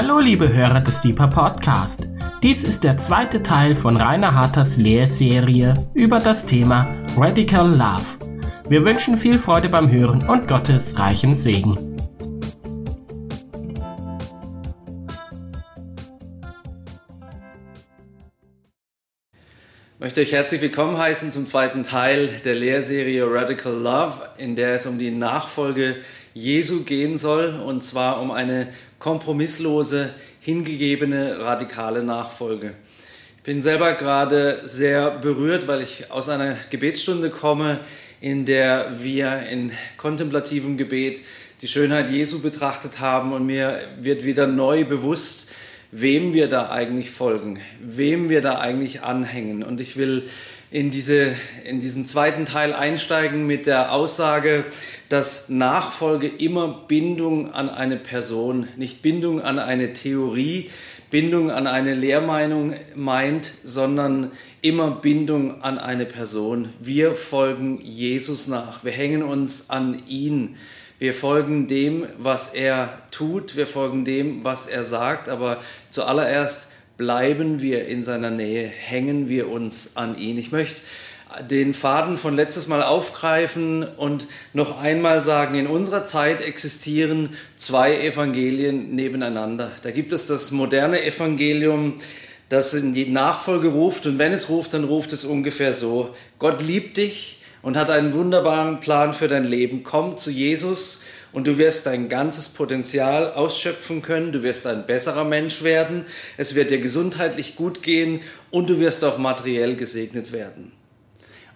Hallo liebe Hörer des Deeper Podcast. Dies ist der zweite Teil von Rainer Harters Lehrserie über das Thema Radical Love. Wir wünschen viel Freude beim Hören und Gottes reichen Segen. Ich möchte euch herzlich willkommen heißen zum zweiten Teil der Lehrserie Radical Love, in der es um die Nachfolge Jesu gehen soll, und zwar um eine kompromisslose, hingegebene, radikale Nachfolge. Ich bin selber gerade sehr berührt, weil ich aus einer Gebetsstunde komme, in der wir in kontemplativem Gebet die Schönheit Jesu betrachtet haben und mir wird wieder neu bewusst, wem wir da eigentlich folgen, wem wir da eigentlich anhängen. Und ich will in, diese, in diesen zweiten Teil einsteigen mit der Aussage, dass Nachfolge immer Bindung an eine Person, nicht Bindung an eine Theorie, Bindung an eine Lehrmeinung meint, sondern immer Bindung an eine Person. Wir folgen Jesus nach, wir hängen uns an ihn. Wir folgen dem, was er tut, wir folgen dem, was er sagt, aber zuallererst bleiben wir in seiner Nähe, hängen wir uns an ihn. Ich möchte den Faden von letztes Mal aufgreifen und noch einmal sagen, in unserer Zeit existieren zwei Evangelien nebeneinander. Da gibt es das moderne Evangelium, das in die Nachfolge ruft und wenn es ruft, dann ruft es ungefähr so, Gott liebt dich und hat einen wunderbaren Plan für dein Leben. Komm zu Jesus und du wirst dein ganzes Potenzial ausschöpfen können, du wirst ein besserer Mensch werden, es wird dir gesundheitlich gut gehen und du wirst auch materiell gesegnet werden.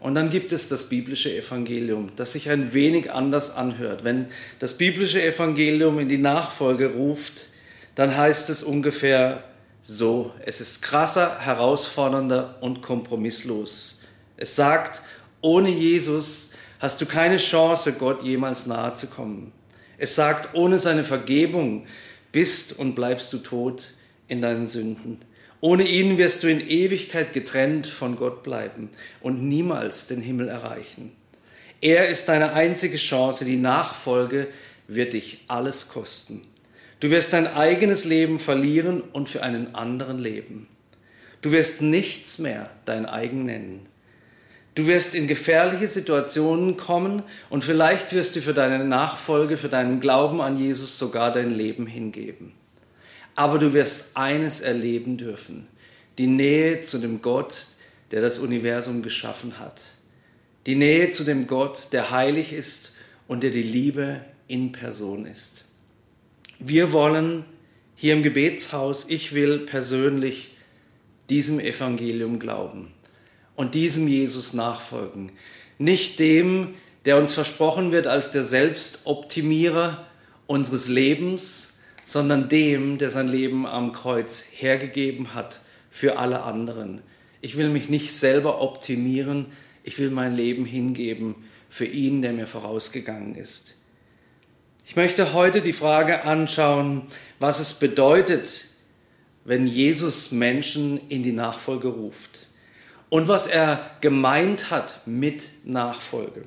Und dann gibt es das biblische Evangelium, das sich ein wenig anders anhört. Wenn das biblische Evangelium in die Nachfolge ruft, dann heißt es ungefähr so, es ist krasser, herausfordernder und kompromisslos. Es sagt, ohne Jesus hast du keine Chance, Gott jemals nahe zu kommen. Es sagt, ohne seine Vergebung bist und bleibst du tot in deinen Sünden. Ohne ihn wirst du in Ewigkeit getrennt von Gott bleiben und niemals den Himmel erreichen. Er ist deine einzige Chance, die Nachfolge wird dich alles kosten. Du wirst dein eigenes Leben verlieren und für einen anderen leben. Du wirst nichts mehr dein eigen nennen. Du wirst in gefährliche Situationen kommen und vielleicht wirst du für deine Nachfolge, für deinen Glauben an Jesus sogar dein Leben hingeben. Aber du wirst eines erleben dürfen, die Nähe zu dem Gott, der das Universum geschaffen hat. Die Nähe zu dem Gott, der heilig ist und der die Liebe in Person ist. Wir wollen hier im Gebetshaus, ich will persönlich diesem Evangelium glauben und diesem Jesus nachfolgen. Nicht dem, der uns versprochen wird als der Selbstoptimierer unseres Lebens, sondern dem, der sein Leben am Kreuz hergegeben hat für alle anderen. Ich will mich nicht selber optimieren, ich will mein Leben hingeben für ihn, der mir vorausgegangen ist. Ich möchte heute die Frage anschauen, was es bedeutet, wenn Jesus Menschen in die Nachfolge ruft und was er gemeint hat mit Nachfolge.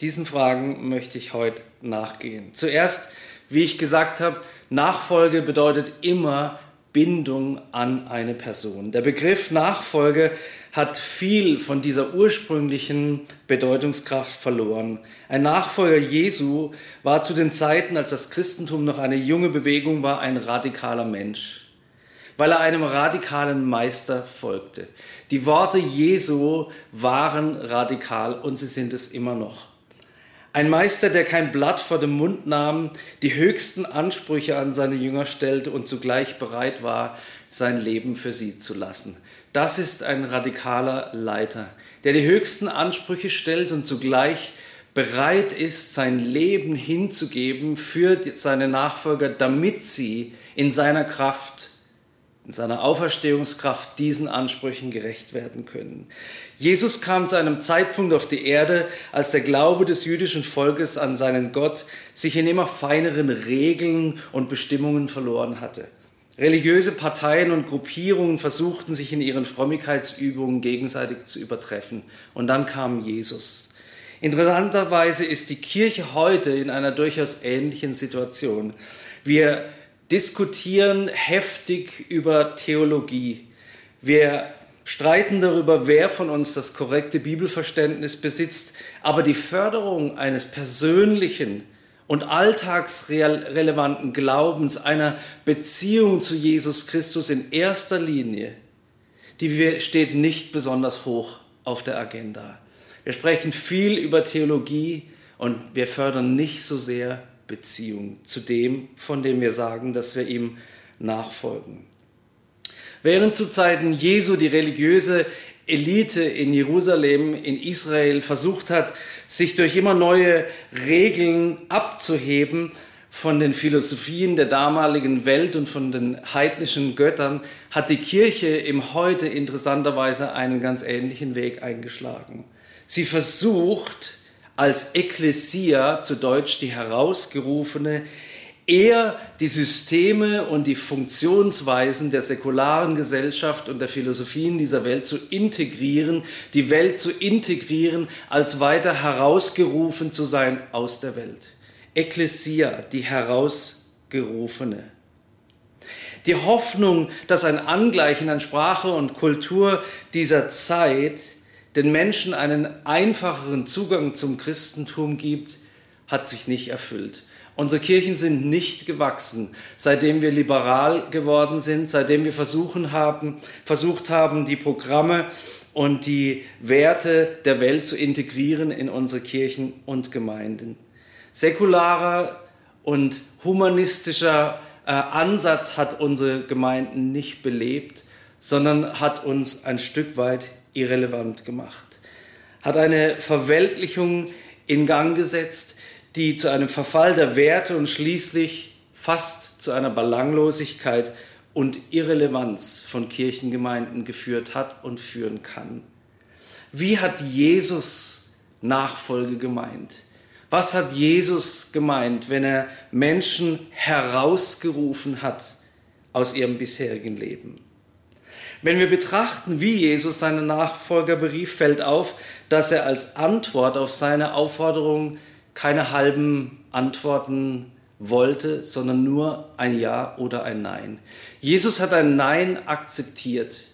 Diesen Fragen möchte ich heute nachgehen. Zuerst, wie ich gesagt habe, Nachfolge bedeutet immer Bindung an eine Person. Der Begriff Nachfolge hat viel von dieser ursprünglichen Bedeutungskraft verloren. Ein Nachfolger Jesu war zu den Zeiten, als das Christentum noch eine junge Bewegung war, ein radikaler Mensch weil er einem radikalen Meister folgte. Die Worte Jesu waren radikal und sie sind es immer noch. Ein Meister, der kein Blatt vor dem Mund nahm, die höchsten Ansprüche an seine Jünger stellte und zugleich bereit war, sein Leben für sie zu lassen. Das ist ein radikaler Leiter, der die höchsten Ansprüche stellt und zugleich bereit ist, sein Leben hinzugeben für seine Nachfolger, damit sie in seiner Kraft in seiner Auferstehungskraft diesen Ansprüchen gerecht werden können. Jesus kam zu einem Zeitpunkt auf die Erde, als der Glaube des jüdischen Volkes an seinen Gott sich in immer feineren Regeln und Bestimmungen verloren hatte. Religiöse Parteien und Gruppierungen versuchten sich in ihren Frömmigkeitsübungen gegenseitig zu übertreffen. Und dann kam Jesus. Interessanterweise ist die Kirche heute in einer durchaus ähnlichen Situation. Wir diskutieren heftig über Theologie. Wir streiten darüber, wer von uns das korrekte Bibelverständnis besitzt, aber die Förderung eines persönlichen und alltagsrelevanten Glaubens, einer Beziehung zu Jesus Christus in erster Linie, die steht nicht besonders hoch auf der Agenda. Wir sprechen viel über Theologie und wir fördern nicht so sehr Beziehung zu dem, von dem wir sagen, dass wir ihm nachfolgen. Während zu Zeiten Jesu die religiöse Elite in Jerusalem, in Israel versucht hat, sich durch immer neue Regeln abzuheben von den Philosophien der damaligen Welt und von den heidnischen Göttern, hat die Kirche im Heute interessanterweise einen ganz ähnlichen Weg eingeschlagen. Sie versucht als Ekklesia, zu Deutsch die herausgerufene, eher die Systeme und die Funktionsweisen der säkularen Gesellschaft und der Philosophien dieser Welt zu integrieren, die Welt zu integrieren, als weiter herausgerufen zu sein aus der Welt. Ekklesia, die herausgerufene. Die Hoffnung, dass ein Angleichen an Sprache und Kultur dieser Zeit den Menschen einen einfacheren Zugang zum Christentum gibt, hat sich nicht erfüllt. Unsere Kirchen sind nicht gewachsen, seitdem wir liberal geworden sind, seitdem wir versuchen haben, versucht haben, die Programme und die Werte der Welt zu integrieren in unsere Kirchen und Gemeinden. Säkularer und humanistischer äh, Ansatz hat unsere Gemeinden nicht belebt, sondern hat uns ein Stück weit irrelevant gemacht, hat eine Verweltlichung in Gang gesetzt, die zu einem Verfall der Werte und schließlich fast zu einer Belanglosigkeit und Irrelevanz von Kirchengemeinden geführt hat und führen kann. Wie hat Jesus Nachfolge gemeint? Was hat Jesus gemeint, wenn er Menschen herausgerufen hat aus ihrem bisherigen Leben? Wenn wir betrachten, wie Jesus seine Nachfolger berief, fällt auf, dass er als Antwort auf seine Aufforderung keine halben Antworten wollte, sondern nur ein Ja oder ein Nein. Jesus hat ein Nein akzeptiert.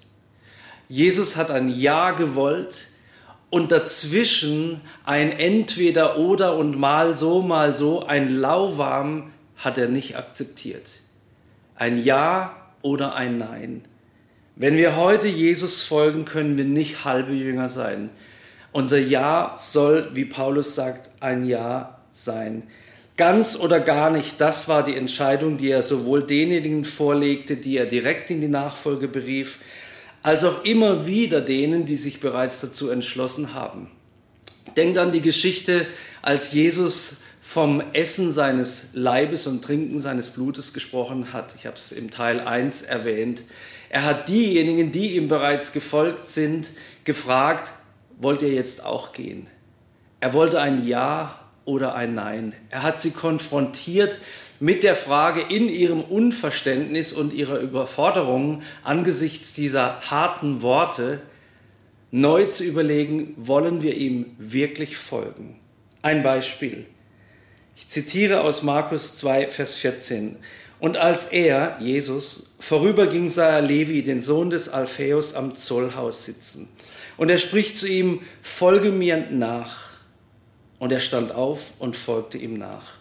Jesus hat ein Ja gewollt und dazwischen ein Entweder oder und mal so, mal so, ein Lauwarm hat er nicht akzeptiert. Ein Ja oder ein Nein. Wenn wir heute Jesus folgen, können wir nicht halbe Jünger sein. Unser Ja soll, wie Paulus sagt, ein Ja sein. Ganz oder gar nicht, das war die Entscheidung, die er sowohl denjenigen vorlegte, die er direkt in die Nachfolge berief, als auch immer wieder denen, die sich bereits dazu entschlossen haben. Denkt an die Geschichte, als Jesus vom Essen seines Leibes und Trinken seines Blutes gesprochen hat. Ich habe es im Teil 1 erwähnt. Er hat diejenigen, die ihm bereits gefolgt sind, gefragt, wollt ihr jetzt auch gehen? Er wollte ein Ja oder ein Nein. Er hat sie konfrontiert mit der Frage in ihrem Unverständnis und ihrer Überforderung angesichts dieser harten Worte neu zu überlegen, wollen wir ihm wirklich folgen? Ein Beispiel. Ich zitiere aus Markus 2, Vers 14. Und als er, Jesus, vorüberging, sah er Levi, den Sohn des Alpheus, am Zollhaus sitzen. Und er spricht zu ihm, folge mir nach. Und er stand auf und folgte ihm nach.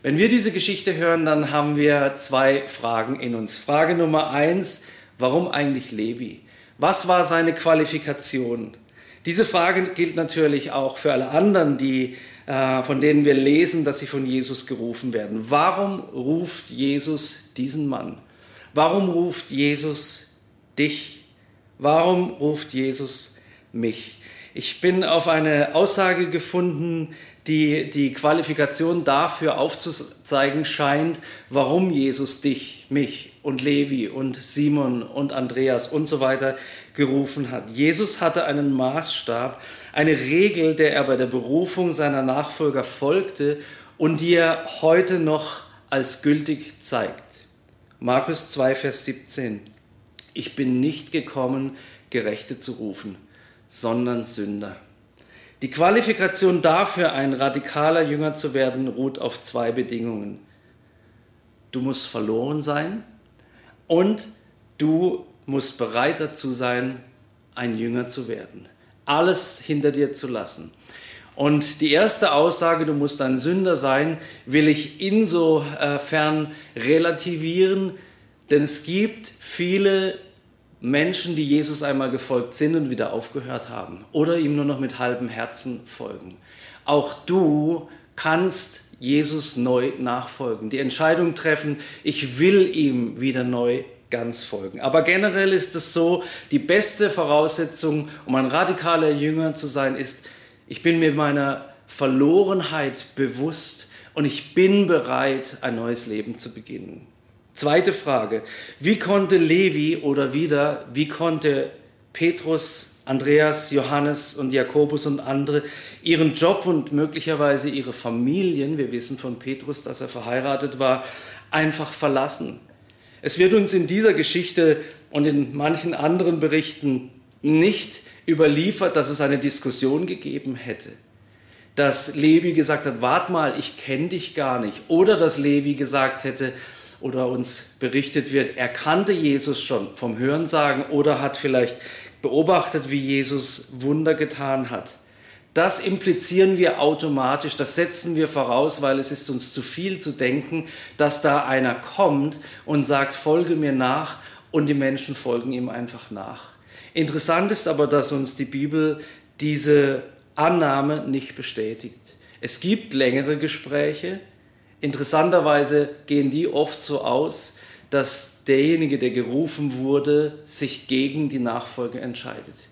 Wenn wir diese Geschichte hören, dann haben wir zwei Fragen in uns. Frage Nummer eins, warum eigentlich Levi? Was war seine Qualifikation? Diese Frage gilt natürlich auch für alle anderen, die, von denen wir lesen, dass sie von Jesus gerufen werden. Warum ruft Jesus diesen Mann? Warum ruft Jesus dich? Warum ruft Jesus mich? Ich bin auf eine Aussage gefunden, die die Qualifikation dafür aufzuzeigen scheint, warum Jesus dich, mich und Levi und Simon und Andreas und so weiter gerufen hat. Jesus hatte einen Maßstab, eine Regel, der er bei der Berufung seiner Nachfolger folgte und die er heute noch als gültig zeigt. Markus 2, Vers 17. Ich bin nicht gekommen, Gerechte zu rufen, sondern Sünder. Die Qualifikation dafür, ein radikaler Jünger zu werden, ruht auf zwei Bedingungen. du musst verloren sein und du musst bereit dazu sein, ein Jünger zu werden. Alles hinter dir zu lassen. Und die erste Aussage, du musst ein Sünder sein, will ich insofern relativieren, denn es gibt viele Menschen, die Jesus einmal gefolgt sind und wieder aufgehört haben oder ihm nur noch mit halbem Herzen folgen. Auch du kannst Jesus neu nachfolgen, die Entscheidung treffen, ich will ihm wieder neu ganz folgen. Aber generell ist es so, die beste Voraussetzung, um ein radikaler Jünger zu sein, ist, ich bin mir meiner Verlorenheit bewusst und ich bin bereit, ein neues Leben zu beginnen. Zweite Frage, wie konnte Levi oder wieder, wie konnte Petrus, Andreas, Johannes und Jakobus und andere ihren Job und möglicherweise ihre Familien, wir wissen von Petrus, dass er verheiratet war, einfach verlassen? Es wird uns in dieser Geschichte und in manchen anderen Berichten nicht überliefert, dass es eine Diskussion gegeben hätte. Dass Levi gesagt hat, wart mal, ich kenne dich gar nicht. Oder dass Levi gesagt hätte, oder uns berichtet wird, er kannte Jesus schon vom Hörensagen oder hat vielleicht beobachtet, wie Jesus Wunder getan hat. Das implizieren wir automatisch, das setzen wir voraus, weil es ist uns zu viel zu denken, dass da einer kommt und sagt, folge mir nach und die Menschen folgen ihm einfach nach. Interessant ist aber, dass uns die Bibel diese Annahme nicht bestätigt. Es gibt längere Gespräche. Interessanterweise gehen die oft so aus, dass derjenige, der gerufen wurde, sich gegen die Nachfolge entscheidet.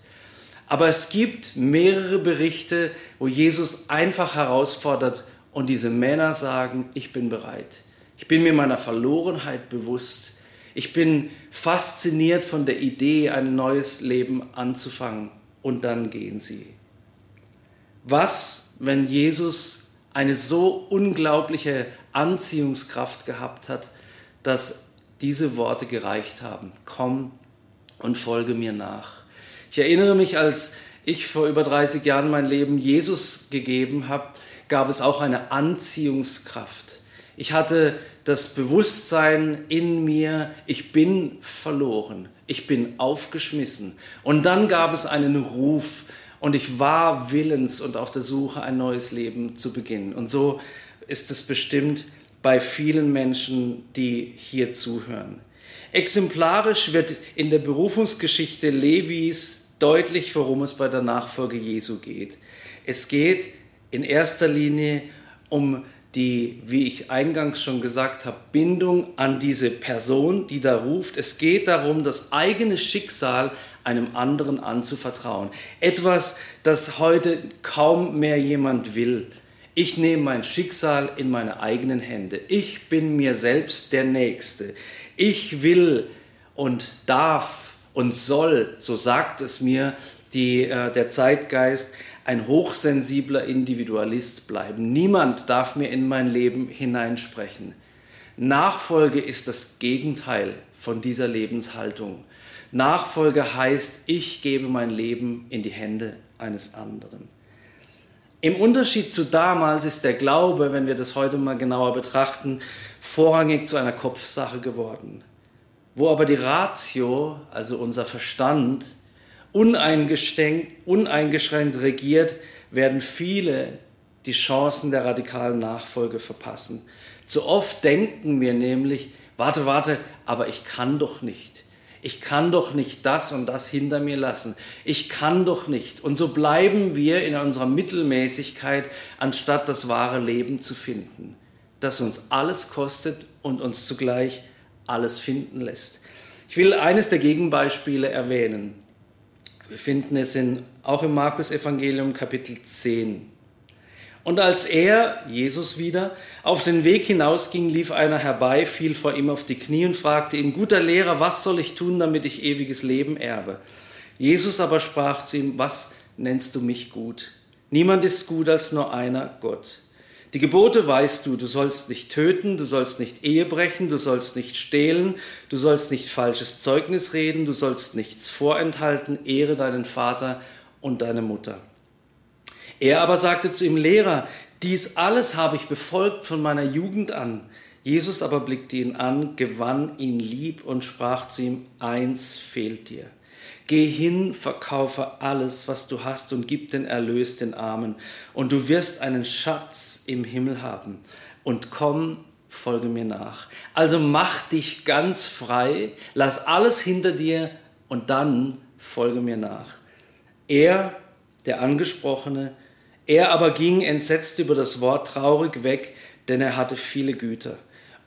Aber es gibt mehrere Berichte, wo Jesus einfach herausfordert und diese Männer sagen, ich bin bereit. Ich bin mir meiner Verlorenheit bewusst. Ich bin fasziniert von der Idee, ein neues Leben anzufangen. Und dann gehen sie. Was, wenn Jesus eine so unglaubliche Anziehungskraft gehabt hat, dass diese Worte gereicht haben. Komm und folge mir nach. Ich erinnere mich, als ich vor über 30 Jahren mein Leben Jesus gegeben habe, gab es auch eine Anziehungskraft. Ich hatte das Bewusstsein in mir, ich bin verloren, ich bin aufgeschmissen. Und dann gab es einen Ruf und ich war willens und auf der Suche, ein neues Leben zu beginnen. Und so ist es bestimmt bei vielen Menschen, die hier zuhören. Exemplarisch wird in der Berufungsgeschichte Levis deutlich, worum es bei der Nachfolge Jesu geht. Es geht in erster Linie um die, wie ich eingangs schon gesagt habe, Bindung an diese Person, die da ruft. Es geht darum, das eigene Schicksal einem anderen anzuvertrauen. Etwas, das heute kaum mehr jemand will. Ich nehme mein Schicksal in meine eigenen Hände. Ich bin mir selbst der Nächste. Ich will und darf und soll, so sagt es mir die, äh, der Zeitgeist, ein hochsensibler Individualist bleiben. Niemand darf mir in mein Leben hineinsprechen. Nachfolge ist das Gegenteil von dieser Lebenshaltung. Nachfolge heißt, ich gebe mein Leben in die Hände eines anderen. Im Unterschied zu damals ist der Glaube, wenn wir das heute mal genauer betrachten, vorrangig zu einer Kopfsache geworden. Wo aber die Ratio, also unser Verstand, uneingeschränkt, regiert, werden viele die Chancen der radikalen Nachfolge verpassen. Zu oft denken wir nämlich, warte, warte, aber ich kann doch nicht. Ich kann doch nicht das und das hinter mir lassen. Ich kann doch nicht. Und so bleiben wir in unserer Mittelmäßigkeit, anstatt das wahre Leben zu finden, das uns alles kostet und uns zugleich alles finden lässt. Ich will eines der Gegenbeispiele erwähnen. Wir finden es in, auch im Markus-Evangelium Kapitel 10. Und als er, Jesus wieder, auf den Weg hinausging, lief einer herbei, fiel vor ihm auf die Knie und fragte ihn, guter Lehrer, was soll ich tun, damit ich ewiges Leben erbe? Jesus aber sprach zu ihm, was nennst du mich gut? Niemand ist gut als nur einer, Gott. Die Gebote weißt du, du sollst nicht töten, du sollst nicht Ehe brechen, du sollst nicht stehlen, du sollst nicht falsches Zeugnis reden, du sollst nichts vorenthalten, ehre deinen Vater und deine Mutter. Er aber sagte zu ihm, Lehrer, dies alles habe ich befolgt von meiner Jugend an. Jesus aber blickte ihn an, gewann ihn lieb und sprach zu ihm, eins fehlt dir. Geh hin, verkaufe alles, was du hast und gib den Erlös den Armen, und du wirst einen Schatz im Himmel haben. Und komm, folge mir nach. Also mach dich ganz frei, lass alles hinter dir und dann folge mir nach. Er, der Angesprochene, er aber ging entsetzt über das Wort traurig weg, denn er hatte viele Güter.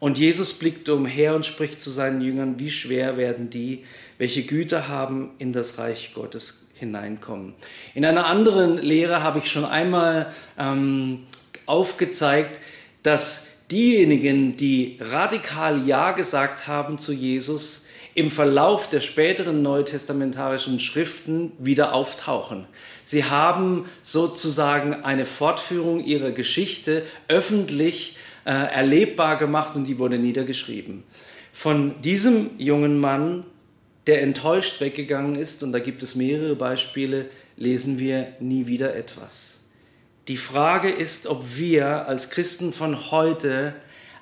Und Jesus blickte umher und spricht zu seinen Jüngern, wie schwer werden die, welche Güter haben, in das Reich Gottes hineinkommen. In einer anderen Lehre habe ich schon einmal ähm, aufgezeigt, dass diejenigen, die radikal Ja gesagt haben zu Jesus, im Verlauf der späteren neutestamentarischen Schriften wieder auftauchen. Sie haben sozusagen eine Fortführung ihrer Geschichte öffentlich äh, erlebbar gemacht und die wurde niedergeschrieben. Von diesem jungen Mann, der enttäuscht weggegangen ist, und da gibt es mehrere Beispiele, lesen wir nie wieder etwas. Die Frage ist, ob wir als Christen von heute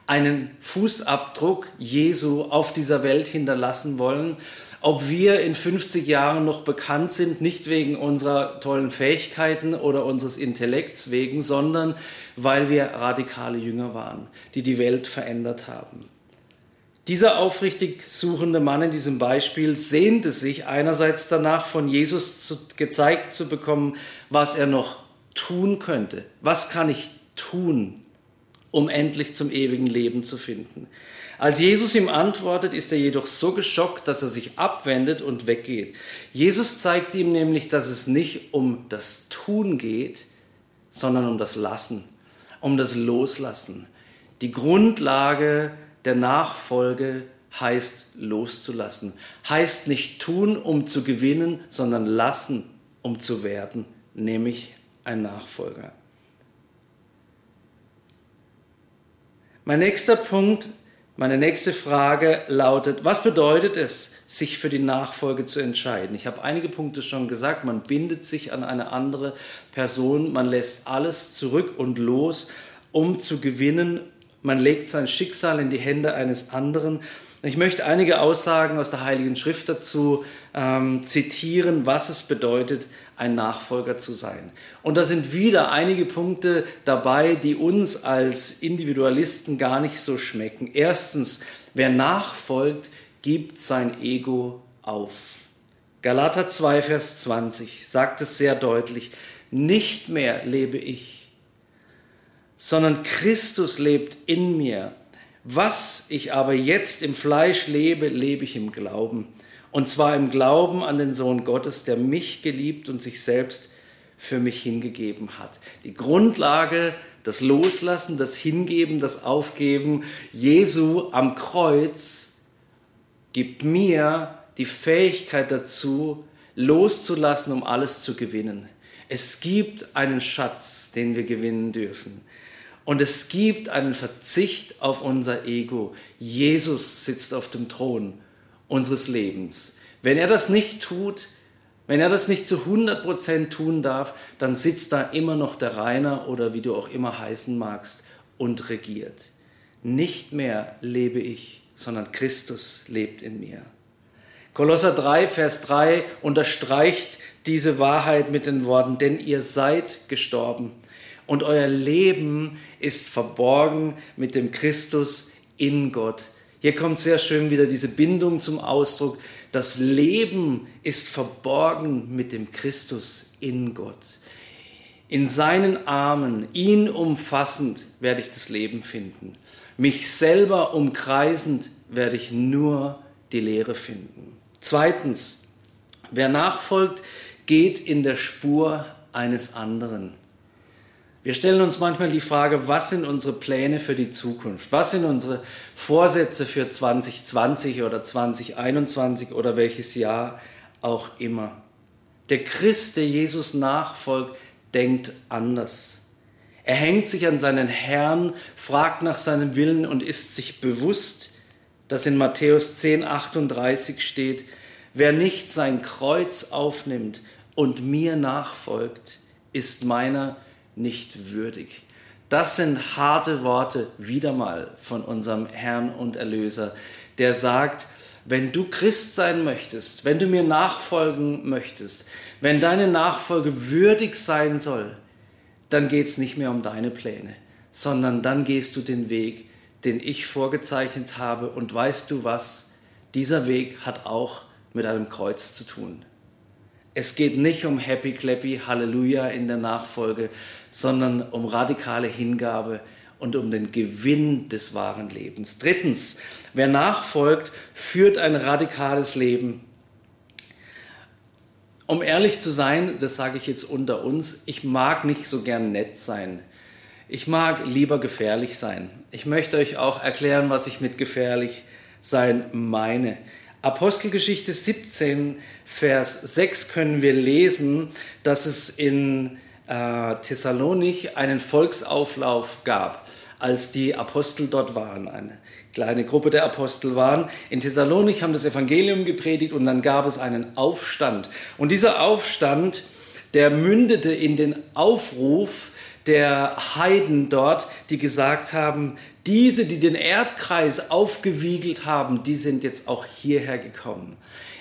einen Fußabdruck Jesu auf dieser Welt hinterlassen wollen, ob wir in 50 Jahren noch bekannt sind, nicht wegen unserer tollen Fähigkeiten oder unseres Intellekts wegen, sondern weil wir radikale Jünger waren, die die Welt verändert haben. Dieser aufrichtig suchende Mann in diesem Beispiel sehnte sich einerseits danach, von Jesus zu, gezeigt zu bekommen, was er noch tun könnte. Was kann ich tun, um endlich zum ewigen Leben zu finden? Als Jesus ihm antwortet, ist er jedoch so geschockt, dass er sich abwendet und weggeht. Jesus zeigt ihm nämlich, dass es nicht um das Tun geht, sondern um das Lassen, um das Loslassen. Die Grundlage der Nachfolge heißt loszulassen, heißt nicht tun, um zu gewinnen, sondern lassen, um zu werden, nämlich ein Nachfolger. Mein nächster Punkt meine nächste Frage lautet, was bedeutet es, sich für die Nachfolge zu entscheiden? Ich habe einige Punkte schon gesagt, man bindet sich an eine andere Person, man lässt alles zurück und los, um zu gewinnen, man legt sein Schicksal in die Hände eines anderen. Ich möchte einige Aussagen aus der Heiligen Schrift dazu ähm, zitieren, was es bedeutet, ein Nachfolger zu sein. Und da sind wieder einige Punkte dabei, die uns als Individualisten gar nicht so schmecken. Erstens, wer nachfolgt, gibt sein Ego auf. Galater 2, Vers 20 sagt es sehr deutlich, nicht mehr lebe ich, sondern Christus lebt in mir. Was ich aber jetzt im Fleisch lebe, lebe ich im Glauben. Und zwar im Glauben an den Sohn Gottes, der mich geliebt und sich selbst für mich hingegeben hat. Die Grundlage, das Loslassen, das Hingeben, das Aufgeben Jesu am Kreuz gibt mir die Fähigkeit dazu, loszulassen, um alles zu gewinnen. Es gibt einen Schatz, den wir gewinnen dürfen. Und es gibt einen Verzicht auf unser Ego. Jesus sitzt auf dem Thron unseres Lebens. Wenn er das nicht tut, wenn er das nicht zu 100% tun darf, dann sitzt da immer noch der Rainer oder wie du auch immer heißen magst und regiert. Nicht mehr lebe ich, sondern Christus lebt in mir. Kolosser 3, Vers 3 unterstreicht diese Wahrheit mit den Worten, denn ihr seid gestorben und euer Leben ist verborgen mit dem Christus in Gott. Hier kommt sehr schön wieder diese Bindung zum Ausdruck. Das Leben ist verborgen mit dem Christus in Gott. In seinen Armen, ihn umfassend, werde ich das Leben finden. Mich selber umkreisend werde ich nur die Lehre finden. Zweitens, wer nachfolgt, geht in der Spur eines anderen. Wir stellen uns manchmal die Frage, was sind unsere Pläne für die Zukunft? Was sind unsere Vorsätze für 2020 oder 2021 oder welches Jahr auch immer? Der Christ, der Jesus nachfolgt, denkt anders. Er hängt sich an seinen Herrn, fragt nach seinem Willen und ist sich bewusst, dass in Matthäus 10, 38 steht, wer nicht sein Kreuz aufnimmt und mir nachfolgt, ist meiner nicht würdig. Das sind harte Worte wieder mal von unserem Herrn und Erlöser, der sagt, wenn du Christ sein möchtest, wenn du mir nachfolgen möchtest, wenn deine Nachfolge würdig sein soll, dann geht es nicht mehr um deine Pläne, sondern dann gehst du den Weg, den ich vorgezeichnet habe. Und weißt du was? Dieser Weg hat auch mit einem Kreuz zu tun. Es geht nicht um Happy Clappy, Halleluja in der Nachfolge, sondern um radikale Hingabe und um den Gewinn des wahren Lebens. Drittens, wer nachfolgt, führt ein radikales Leben. Um ehrlich zu sein, das sage ich jetzt unter uns, ich mag nicht so gern nett sein. Ich mag lieber gefährlich sein. Ich möchte euch auch erklären, was ich mit gefährlich sein meine. Apostelgeschichte 17, Vers 6 können wir lesen, dass es in äh, Thessalonik einen Volksauflauf gab, als die Apostel dort waren. Eine kleine Gruppe der Apostel waren. In Thessalonik haben das Evangelium gepredigt und dann gab es einen Aufstand. Und dieser Aufstand, der mündete in den Aufruf der Heiden dort, die gesagt haben, diese, die den Erdkreis aufgewiegelt haben, die sind jetzt auch hierher gekommen.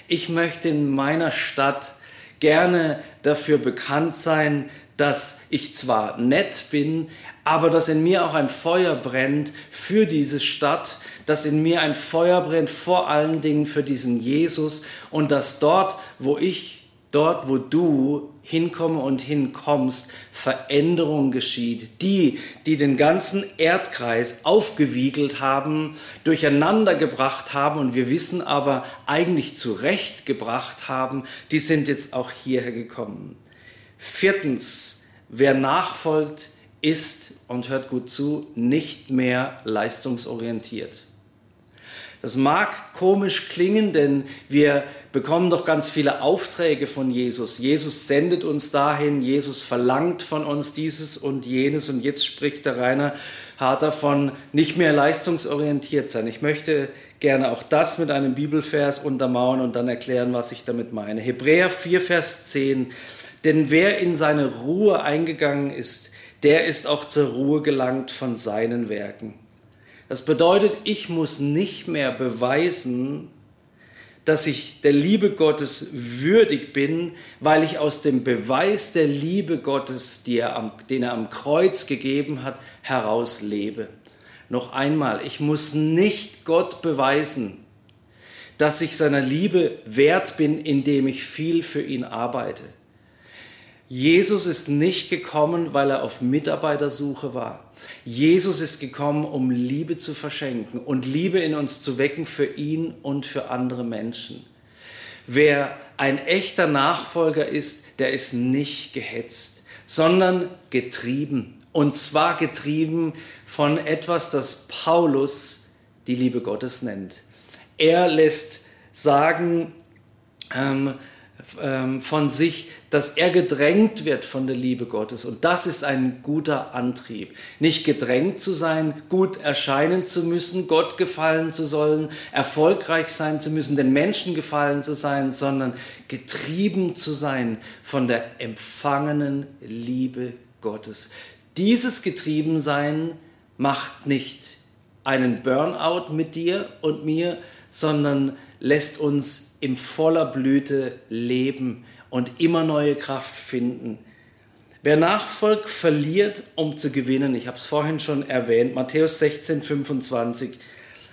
Ich möchte in meiner Stadt gerne dafür bekannt sein, dass ich zwar nett bin, aber dass in mir auch ein Feuer brennt für diese Stadt, dass in mir ein Feuer brennt vor allen Dingen für diesen Jesus und dass dort, wo ich dort, wo du hinkomme und hinkommst, Veränderung geschieht. Die, die den ganzen Erdkreis aufgewiegelt haben, durcheinander gebracht haben und wir wissen aber eigentlich zurechtgebracht haben, die sind jetzt auch hierher gekommen. Viertens, wer nachfolgt, ist, und hört gut zu, nicht mehr leistungsorientiert. Das mag komisch klingen, denn wir bekommen doch ganz viele Aufträge von Jesus. Jesus sendet uns dahin, Jesus verlangt von uns dieses und jenes und jetzt spricht der Rainer Harter von nicht mehr leistungsorientiert sein. Ich möchte gerne auch das mit einem Bibelvers untermauern und dann erklären, was ich damit meine. Hebräer 4, Vers 10. Denn wer in seine Ruhe eingegangen ist, der ist auch zur Ruhe gelangt von seinen Werken. Das bedeutet, ich muss nicht mehr beweisen, dass ich der Liebe Gottes würdig bin, weil ich aus dem Beweis der Liebe Gottes, er am, den er am Kreuz gegeben hat, heraus lebe. Noch einmal, ich muss nicht Gott beweisen, dass ich seiner Liebe wert bin, indem ich viel für ihn arbeite. Jesus ist nicht gekommen, weil er auf Mitarbeitersuche war. Jesus ist gekommen, um Liebe zu verschenken und Liebe in uns zu wecken für ihn und für andere Menschen. Wer ein echter Nachfolger ist, der ist nicht gehetzt, sondern getrieben. Und zwar getrieben von etwas, das Paulus die Liebe Gottes nennt. Er lässt sagen, ähm, ähm, von sich, dass er gedrängt wird von der Liebe Gottes. Und das ist ein guter Antrieb. Nicht gedrängt zu sein, gut erscheinen zu müssen, Gott gefallen zu sollen, erfolgreich sein zu müssen, den Menschen gefallen zu sein, sondern getrieben zu sein von der empfangenen Liebe Gottes. Dieses Getriebensein macht nicht einen Burnout mit dir und mir, sondern lässt uns in voller Blüte leben und immer neue Kraft finden. Wer nachfolgt, verliert, um zu gewinnen. Ich habe es vorhin schon erwähnt. Matthäus 16, 25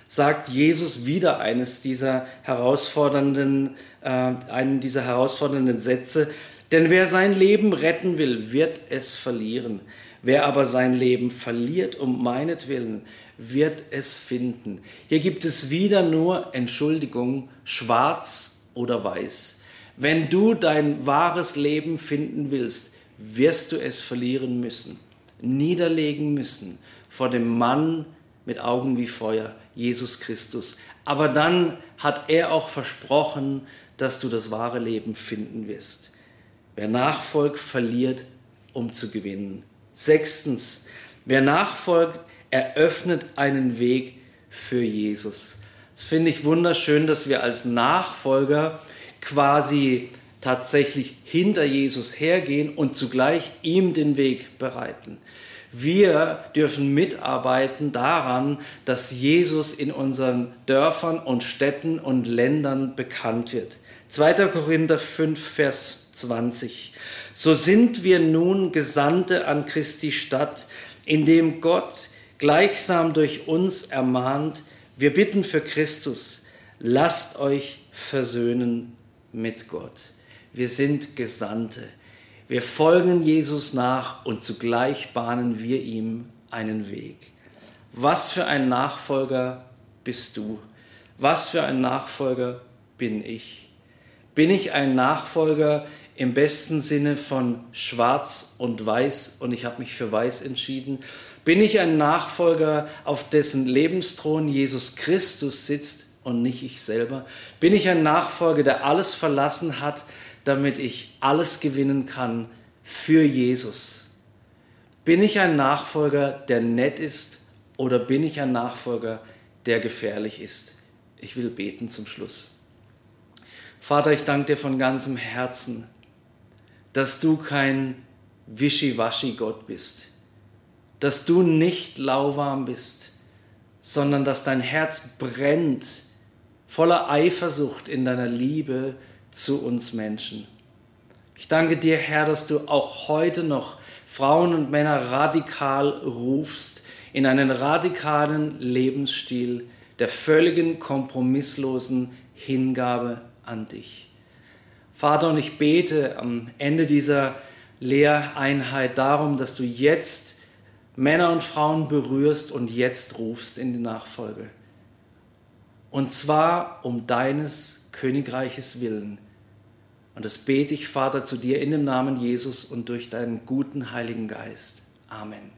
sagt Jesus wieder eines dieser herausfordernden, äh, einen dieser herausfordernden Sätze. Denn wer sein Leben retten will, wird es verlieren. Wer aber sein Leben verliert um meinetwillen, wird es finden. Hier gibt es wieder nur Entschuldigung, schwarz oder weiß. Wenn du dein wahres Leben finden willst, wirst du es verlieren müssen, niederlegen müssen vor dem Mann mit Augen wie Feuer, Jesus Christus. Aber dann hat er auch versprochen, dass du das wahre Leben finden wirst. Wer nachfolgt, verliert, um zu gewinnen. Sechstens, wer nachfolgt, eröffnet einen Weg für Jesus. Das finde ich wunderschön, dass wir als Nachfolger quasi tatsächlich hinter Jesus hergehen und zugleich ihm den Weg bereiten. Wir dürfen mitarbeiten daran, dass Jesus in unseren Dörfern und Städten und Ländern bekannt wird. 2. Korinther 5, Vers 20. So sind wir nun Gesandte an Christi Stadt, indem Gott gleichsam durch uns ermahnt, wir bitten für Christus, lasst euch versöhnen mit Gott. Wir sind Gesandte. Wir folgen Jesus nach und zugleich bahnen wir ihm einen Weg. Was für ein Nachfolger bist du? Was für ein Nachfolger bin ich? Bin ich ein Nachfolger im besten Sinne von schwarz und weiß und ich habe mich für weiß entschieden? Bin ich ein Nachfolger, auf dessen Lebensthron Jesus Christus sitzt und nicht ich selber? Bin ich ein Nachfolger, der alles verlassen hat, damit ich alles gewinnen kann für Jesus? Bin ich ein Nachfolger, der nett ist oder bin ich ein Nachfolger, der gefährlich ist? Ich will beten zum Schluss. Vater, ich danke dir von ganzem Herzen, dass du kein Wischiwaschi-Gott bist, dass du nicht lauwarm bist, sondern dass dein Herz brennt voller Eifersucht in deiner Liebe zu uns Menschen. Ich danke dir, Herr, dass du auch heute noch Frauen und Männer radikal rufst in einen radikalen Lebensstil der völligen kompromisslosen Hingabe an dich. Vater, und ich bete am Ende dieser Lehreinheit darum, dass du jetzt Männer und Frauen berührst und jetzt rufst in die Nachfolge. Und zwar um deines Königreiches willen. Und das bete ich, Vater, zu dir in dem Namen Jesus und durch deinen guten Heiligen Geist. Amen.